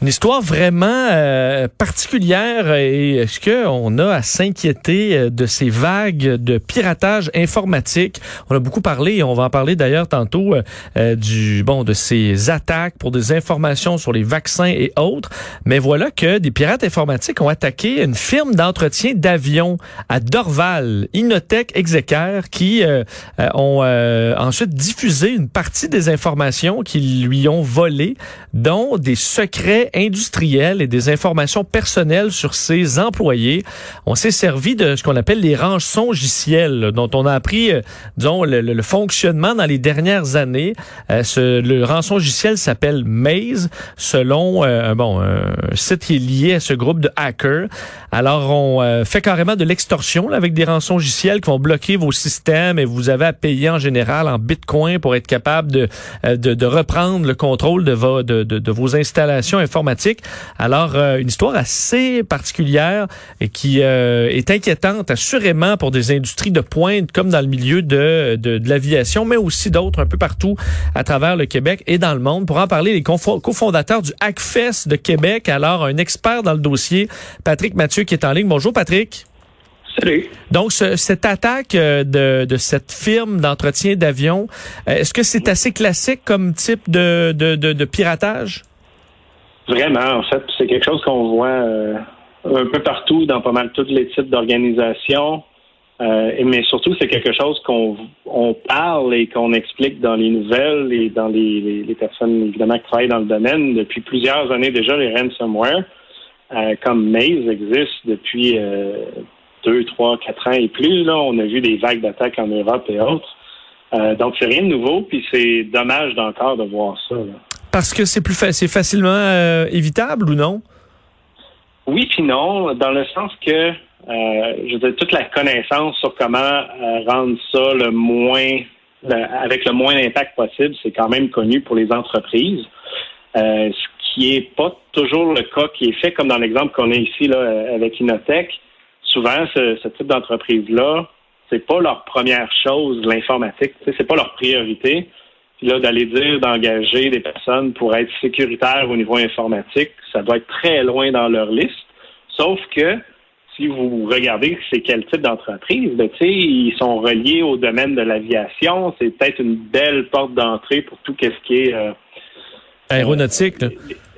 Une histoire vraiment euh, particulière et est-ce qu'on a à s'inquiéter euh, de ces vagues de piratage informatique? On a beaucoup parlé et on va en parler d'ailleurs tantôt euh, du bon de ces attaques pour des informations sur les vaccins et autres. Mais voilà que des pirates informatiques ont attaqué une firme d'entretien d'avions à Dorval, Inotech Exeker, qui ont ensuite diffusé une partie des informations qu'ils lui ont volées, dont des secrets industriels et des informations personnelles sur ses employés. On s'est servi de ce qu'on appelle les logiciels, dont on a appris, euh, disons, le, fonctionnement dans les dernières années. Euh, ce, le rançon logiciel s'appelle Maze, selon euh, bon, un site qui est lié à ce groupe de hackers. Alors, on fait carrément de l'extorsion avec des rançons logiciels qui vont bloquer vos systèmes et vous avez à payer en général en bitcoin pour être capable de, de, de reprendre le contrôle de, vos, de, de, vos installations alors, euh, une histoire assez particulière et qui euh, est inquiétante assurément pour des industries de pointe comme dans le milieu de, de, l'aviation, mais aussi d'autres un peu partout à travers le Québec et dans le monde. Pour en parler, les cofondateurs du Hackfest de Québec. Alors, un expert dans le dossier, Patrick Mathieu, qui est en ligne. Bonjour, Patrick. Salut. Donc, cette attaque euh, de, de cette firme d'entretien d'avions, est-ce que c'est assez classique comme type de, de, de piratage? Vraiment, en fait, c'est quelque chose qu'on voit euh, un peu partout dans pas mal tous les types d'organisations. Euh, mais surtout, c'est quelque chose qu'on on parle et qu'on explique dans les nouvelles et dans les, les, personnes évidemment qui travaillent dans le domaine depuis plusieurs années déjà. Les ransomware, euh, comme Maze, existent depuis euh, deux, trois, quatre ans et plus. Là, on a vu des vagues d'attaques en Europe et autres. Euh, donc, c'est rien de nouveau, puis c'est dommage d'encore de voir ça. Là. Parce que c'est plus c'est facilement euh, évitable ou non? Oui puis non, dans le sens que euh, je veux dire, toute la connaissance sur comment euh, rendre ça le moins avec le moins d'impact possible, c'est quand même connu pour les entreprises. ce qui est pas toujours le cas qui est fait, comme dans l'exemple qu'on a ici là, avec Inotech. Souvent, ce, ce type d'entreprise-là, c'est pas leur première chose, l'informatique. C'est pas leur priorité. Là, d'aller dire d'engager des personnes pour être sécuritaires au niveau informatique, ça doit être très loin dans leur liste. Sauf que si vous regardez c'est quel type d'entreprise, ben, ils sont reliés au domaine de l'aviation. C'est peut-être une belle porte d'entrée pour tout ce qui est euh, aéronautique.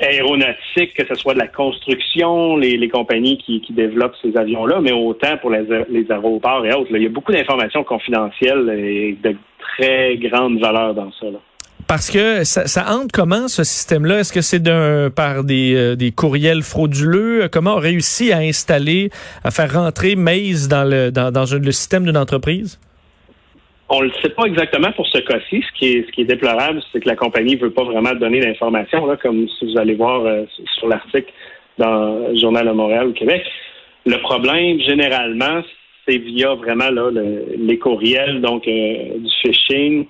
aéronautique, que ce soit de la construction, les, compagnies qui, développent ces avions-là, mais autant pour les, aéroports et autres. il y a beaucoup d'informations confidentielles et de très grande valeur dans ça. Parce que ça, ça entre comment ce système-là? Est-ce que c'est d'un par des, euh, des courriels frauduleux? Comment on réussit à installer, à faire rentrer Maze dans le dans, dans le système d'une entreprise? On ne le sait pas exactement pour ce cas-ci. Ce qui est, ce qui est déplorable, c'est que la compagnie ne veut pas vraiment donner d'informations, comme si vous allez voir euh, sur l'article dans le Journal de Montréal au Québec. Le problème, généralement, c'est via vraiment les courriels, donc euh, du phishing,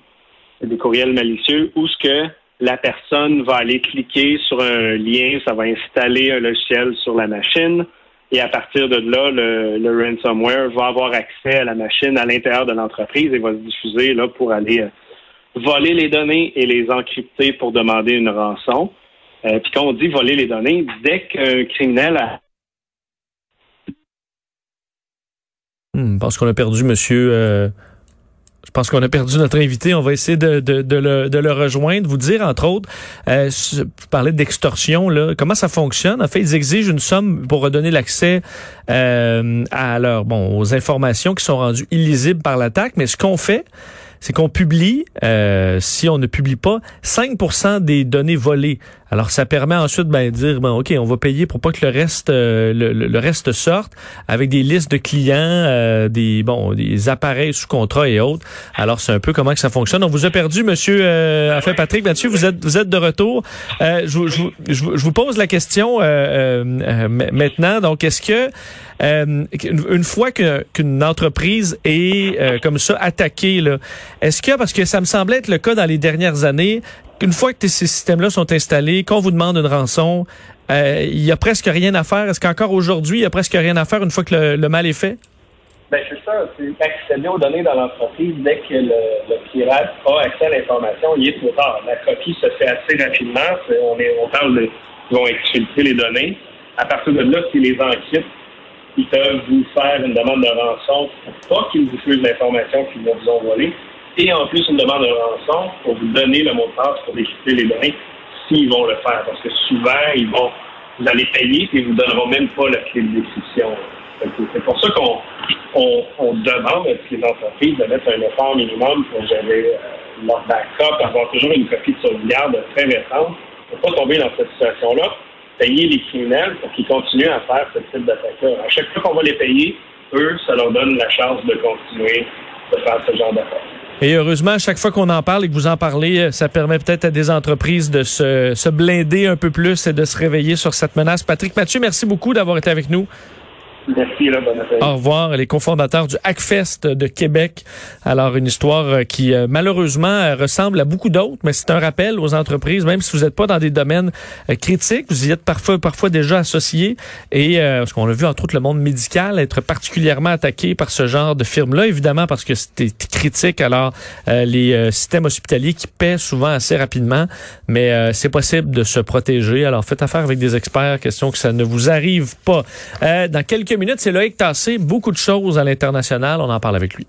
des courriels malicieux, où ce que la personne va aller cliquer sur un lien, ça va installer un logiciel sur la machine, et à partir de là, le, ransomware va avoir accès à la machine à l'intérieur de l'entreprise et va se diffuser là pour aller euh, voler les données et les encrypter pour demander une rançon. Euh, puis quand on dit voler les données, dès qu'un criminel a Hmm, pense qu'on a perdu monsieur. Euh, je pense qu'on a perdu notre invité. On va essayer de, de, de, le, de rejoindre. Vous dire, entre autres, euh, vous parlez d'extorsion. Comment ça fonctionne? En fait, ils exigent une somme pour redonner l'accès euh, à leur, bon, aux informations qui sont rendues illisibles par l'attaque. Mais ce qu'on fait, c'est qu'on publie, euh, si on ne publie pas, 5% des données volées. Alors, ça permet ensuite ben, de dire, bon, OK, on va payer pour pas que le reste euh, le, reste sorte avec des listes de clients, euh, des bon des appareils sous contrat et autres. Alors, c'est un peu comment que ça fonctionne. On vous a perdu, monsieur, euh, enfin, Patrick Mathieu, vous êtes, vous êtes de retour. Euh, je, je, je, vous pose la question maintenant. Donc, est-ce que une fois qu'une entreprise est comme ça attaquée, est-ce que, parce que ça me semblait être le cas dans les dernières années, une fois que ces systèmes-là sont installés, qu'on vous demande une rançon, euh, il y a presque rien à faire. Est-ce qu'encore aujourd'hui, il y a presque rien à faire une fois que le, mal est fait? Ben c'est ça, c'est accéder aux données dans l'entreprise dès que le, pirate a accès à l'information, il est trop tard. La copie se fait assez rapidement. on, est, parle de ils vont exfiltrer les données. À partir de là, si les enquêtes, ils peuvent vous faire une demande de rançon pour pas qu'ils vous fusent l'information qu'ils vous envoyer. Et en plus, une demande de rançon pour vous donner le mot de passe pour décrypter les données s'ils vont le faire. Parce que souvent, ils vont vous allez payer et ils vous donneront même pas la clé de décision. C'est pour ça qu'on on, demande à les entreprises de mettre un effort minimum pour gérer euh, leur backup, avoir toujours une copie de sauvegarde très récente, pour pas tomber dans cette situation-là, payer les criminels pour qu'ils continuent à faire ce type d'attaque-là. À chaque fois qu'on va les payer, eux, ça leur donne la chance de continuer de faire ce genre d'affaires. Et heureusement, à chaque fois qu'on en parle et que vous en parlez, euh, ça permet peut-être à des entreprises de se, se blinder un peu plus et de se réveiller sur cette menace. Patrick Mathieu, merci beaucoup d'avoir été avec nous. Merci, là, bonne Au revoir, les cofondateurs du Hackfest de Québec. Alors, une histoire euh, qui, euh, malheureusement, euh, ressemble à beaucoup d'autres, mais c'est un rappel aux entreprises, même si vous n'êtes pas dans des domaines critiques, vous y êtes parfois, parfois déjà associés. Et, parce qu'on a vu, entre autres, le monde médical être particulièrement attaqué par ce genre de firme-là, évidemment, parce que c'était critique. Alors, les systèmes hospitaliers qui paient souvent assez rapidement, mais c'est possible de se protéger. Alors, faites affaire avec des experts, question que ça ne vous arrive pas. dans quelques minutes, c'est Loïc Tassé. Beaucoup de choses à l'international. On en parle avec lui.